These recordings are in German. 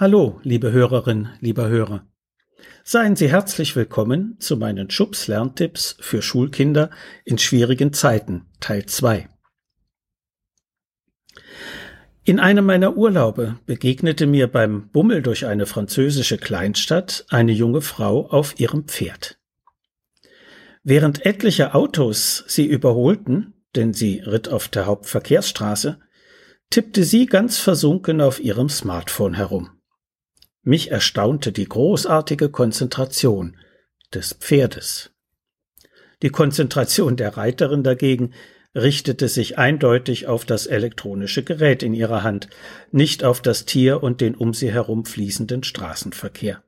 Hallo, liebe Hörerin, lieber Hörer. Seien Sie herzlich willkommen zu meinen Schubs Lerntipps für Schulkinder in schwierigen Zeiten, Teil 2. In einem meiner Urlaube begegnete mir beim Bummel durch eine französische Kleinstadt eine junge Frau auf ihrem Pferd. Während etliche Autos sie überholten, denn sie ritt auf der Hauptverkehrsstraße, tippte sie ganz versunken auf ihrem Smartphone herum. Mich erstaunte die großartige Konzentration des Pferdes. Die Konzentration der Reiterin dagegen richtete sich eindeutig auf das elektronische Gerät in ihrer Hand, nicht auf das Tier und den um sie herum fließenden Straßenverkehr.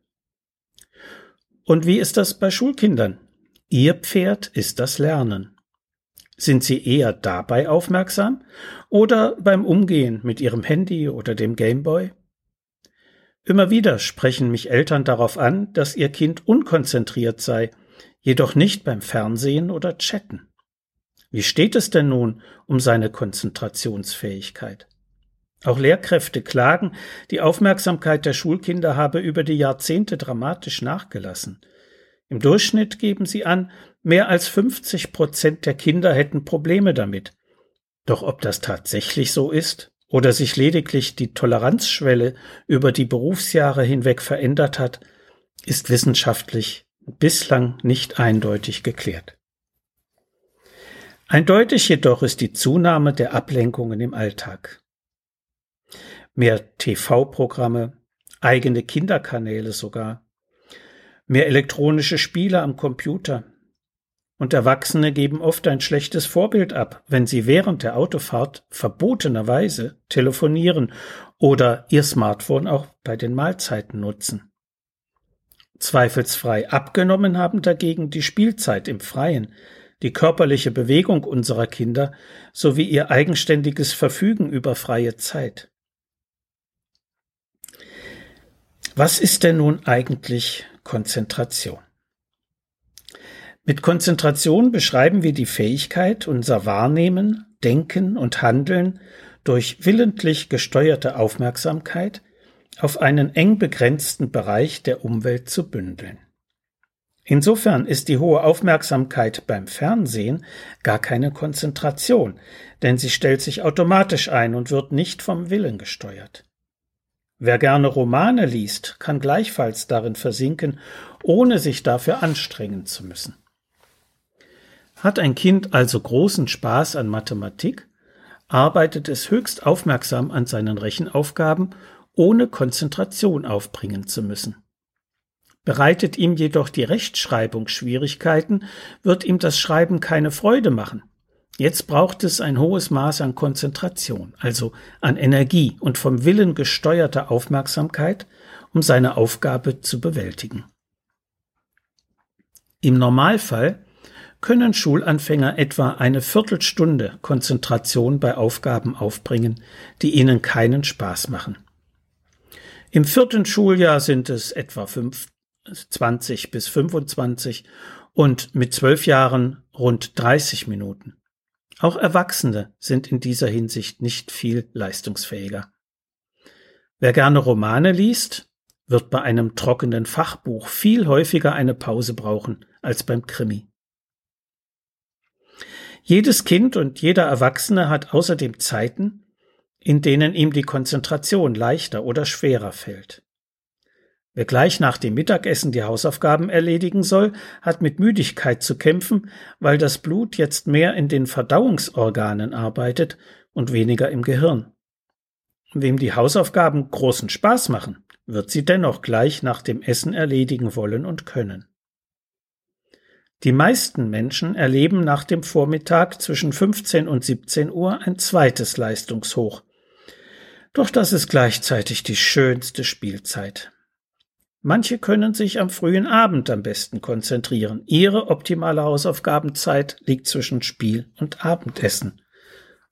Und wie ist das bei Schulkindern? Ihr Pferd ist das Lernen. Sind Sie eher dabei aufmerksam oder beim Umgehen mit Ihrem Handy oder dem Gameboy? Immer wieder sprechen mich Eltern darauf an, dass ihr Kind unkonzentriert sei, jedoch nicht beim Fernsehen oder Chatten. Wie steht es denn nun um seine Konzentrationsfähigkeit? Auch Lehrkräfte klagen, die Aufmerksamkeit der Schulkinder habe über die Jahrzehnte dramatisch nachgelassen. Im Durchschnitt geben sie an, mehr als 50 Prozent der Kinder hätten Probleme damit. Doch ob das tatsächlich so ist, oder sich lediglich die Toleranzschwelle über die Berufsjahre hinweg verändert hat, ist wissenschaftlich bislang nicht eindeutig geklärt. Eindeutig jedoch ist die Zunahme der Ablenkungen im Alltag. Mehr TV-Programme, eigene Kinderkanäle sogar, mehr elektronische Spiele am Computer, und Erwachsene geben oft ein schlechtes Vorbild ab, wenn sie während der Autofahrt verbotenerweise telefonieren oder ihr Smartphone auch bei den Mahlzeiten nutzen. Zweifelsfrei abgenommen haben dagegen die Spielzeit im Freien, die körperliche Bewegung unserer Kinder sowie ihr eigenständiges Verfügen über freie Zeit. Was ist denn nun eigentlich Konzentration? Mit Konzentration beschreiben wir die Fähigkeit, unser Wahrnehmen, Denken und Handeln durch willentlich gesteuerte Aufmerksamkeit auf einen eng begrenzten Bereich der Umwelt zu bündeln. Insofern ist die hohe Aufmerksamkeit beim Fernsehen gar keine Konzentration, denn sie stellt sich automatisch ein und wird nicht vom Willen gesteuert. Wer gerne Romane liest, kann gleichfalls darin versinken, ohne sich dafür anstrengen zu müssen. Hat ein Kind also großen Spaß an Mathematik, arbeitet es höchst aufmerksam an seinen Rechenaufgaben, ohne Konzentration aufbringen zu müssen. Bereitet ihm jedoch die Rechtschreibung Schwierigkeiten, wird ihm das Schreiben keine Freude machen. Jetzt braucht es ein hohes Maß an Konzentration, also an Energie und vom Willen gesteuerter Aufmerksamkeit, um seine Aufgabe zu bewältigen. Im Normalfall können Schulanfänger etwa eine Viertelstunde Konzentration bei Aufgaben aufbringen, die ihnen keinen Spaß machen. Im vierten Schuljahr sind es etwa 20 bis 25 und mit zwölf Jahren rund 30 Minuten. Auch Erwachsene sind in dieser Hinsicht nicht viel leistungsfähiger. Wer gerne Romane liest, wird bei einem trockenen Fachbuch viel häufiger eine Pause brauchen als beim Krimi. Jedes Kind und jeder Erwachsene hat außerdem Zeiten, in denen ihm die Konzentration leichter oder schwerer fällt. Wer gleich nach dem Mittagessen die Hausaufgaben erledigen soll, hat mit Müdigkeit zu kämpfen, weil das Blut jetzt mehr in den Verdauungsorganen arbeitet und weniger im Gehirn. Wem die Hausaufgaben großen Spaß machen, wird sie dennoch gleich nach dem Essen erledigen wollen und können. Die meisten Menschen erleben nach dem Vormittag zwischen 15 und 17 Uhr ein zweites Leistungshoch. Doch das ist gleichzeitig die schönste Spielzeit. Manche können sich am frühen Abend am besten konzentrieren. Ihre optimale Hausaufgabenzeit liegt zwischen Spiel und Abendessen.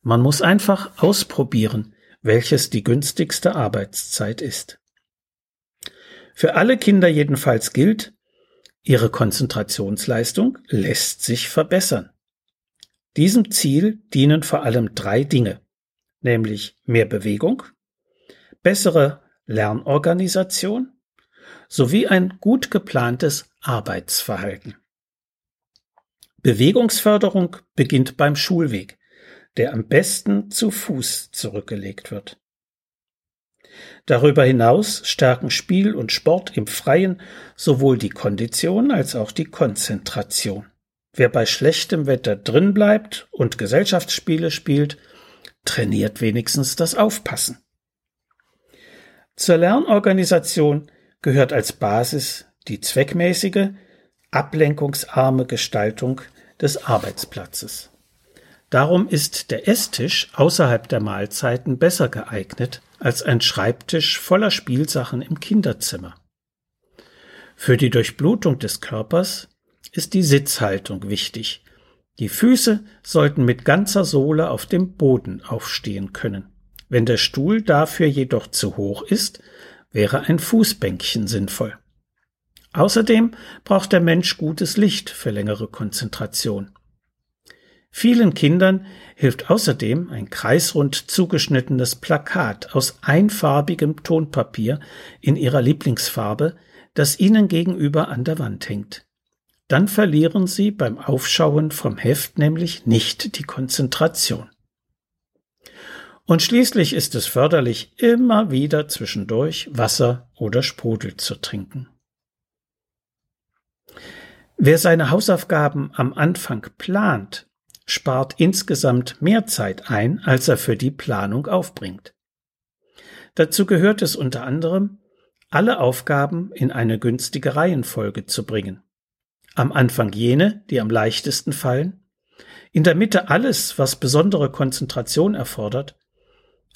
Man muss einfach ausprobieren, welches die günstigste Arbeitszeit ist. Für alle Kinder jedenfalls gilt, Ihre Konzentrationsleistung lässt sich verbessern. Diesem Ziel dienen vor allem drei Dinge, nämlich mehr Bewegung, bessere Lernorganisation sowie ein gut geplantes Arbeitsverhalten. Bewegungsförderung beginnt beim Schulweg, der am besten zu Fuß zurückgelegt wird. Darüber hinaus stärken Spiel und Sport im Freien sowohl die Kondition als auch die Konzentration. Wer bei schlechtem Wetter drin bleibt und Gesellschaftsspiele spielt, trainiert wenigstens das Aufpassen. Zur Lernorganisation gehört als Basis die zweckmäßige, ablenkungsarme Gestaltung des Arbeitsplatzes. Darum ist der Esstisch außerhalb der Mahlzeiten besser geeignet als ein Schreibtisch voller Spielsachen im Kinderzimmer. Für die Durchblutung des Körpers ist die Sitzhaltung wichtig. Die Füße sollten mit ganzer Sohle auf dem Boden aufstehen können. Wenn der Stuhl dafür jedoch zu hoch ist, wäre ein Fußbänkchen sinnvoll. Außerdem braucht der Mensch gutes Licht für längere Konzentration. Vielen Kindern hilft außerdem ein kreisrund zugeschnittenes Plakat aus einfarbigem Tonpapier in ihrer Lieblingsfarbe, das ihnen gegenüber an der Wand hängt. Dann verlieren sie beim Aufschauen vom Heft nämlich nicht die Konzentration. Und schließlich ist es förderlich, immer wieder zwischendurch Wasser oder Sprudel zu trinken. Wer seine Hausaufgaben am Anfang plant, spart insgesamt mehr Zeit ein, als er für die Planung aufbringt. Dazu gehört es unter anderem, alle Aufgaben in eine günstige Reihenfolge zu bringen. Am Anfang jene, die am leichtesten fallen, in der Mitte alles, was besondere Konzentration erfordert,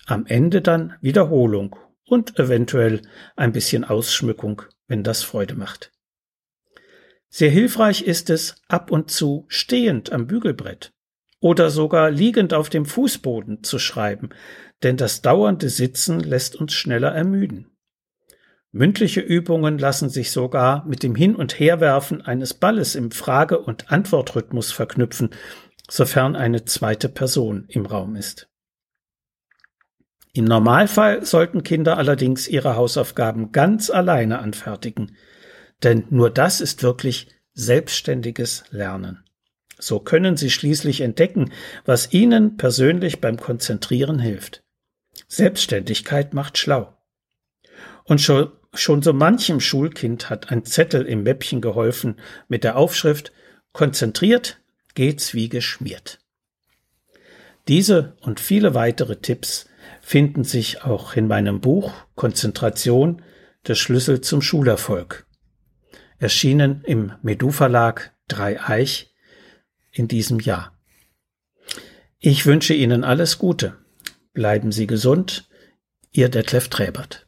am Ende dann Wiederholung und eventuell ein bisschen Ausschmückung, wenn das Freude macht. Sehr hilfreich ist es, ab und zu stehend am Bügelbrett oder sogar liegend auf dem Fußboden zu schreiben, denn das dauernde Sitzen lässt uns schneller ermüden. Mündliche Übungen lassen sich sogar mit dem Hin- und Herwerfen eines Balles im Frage- und Antwortrhythmus verknüpfen, sofern eine zweite Person im Raum ist. Im Normalfall sollten Kinder allerdings ihre Hausaufgaben ganz alleine anfertigen, denn nur das ist wirklich selbstständiges Lernen. So können sie schließlich entdecken, was ihnen persönlich beim Konzentrieren hilft. Selbstständigkeit macht schlau. Und schon, schon so manchem Schulkind hat ein Zettel im Mäppchen geholfen mit der Aufschrift Konzentriert geht's wie geschmiert. Diese und viele weitere Tipps finden sich auch in meinem Buch Konzentration, der Schlüssel zum Schulerfolg. Erschienen im Medu Verlag Dreieich in diesem Jahr. Ich wünsche Ihnen alles Gute. Bleiben Sie gesund. Ihr Detlef Träbert.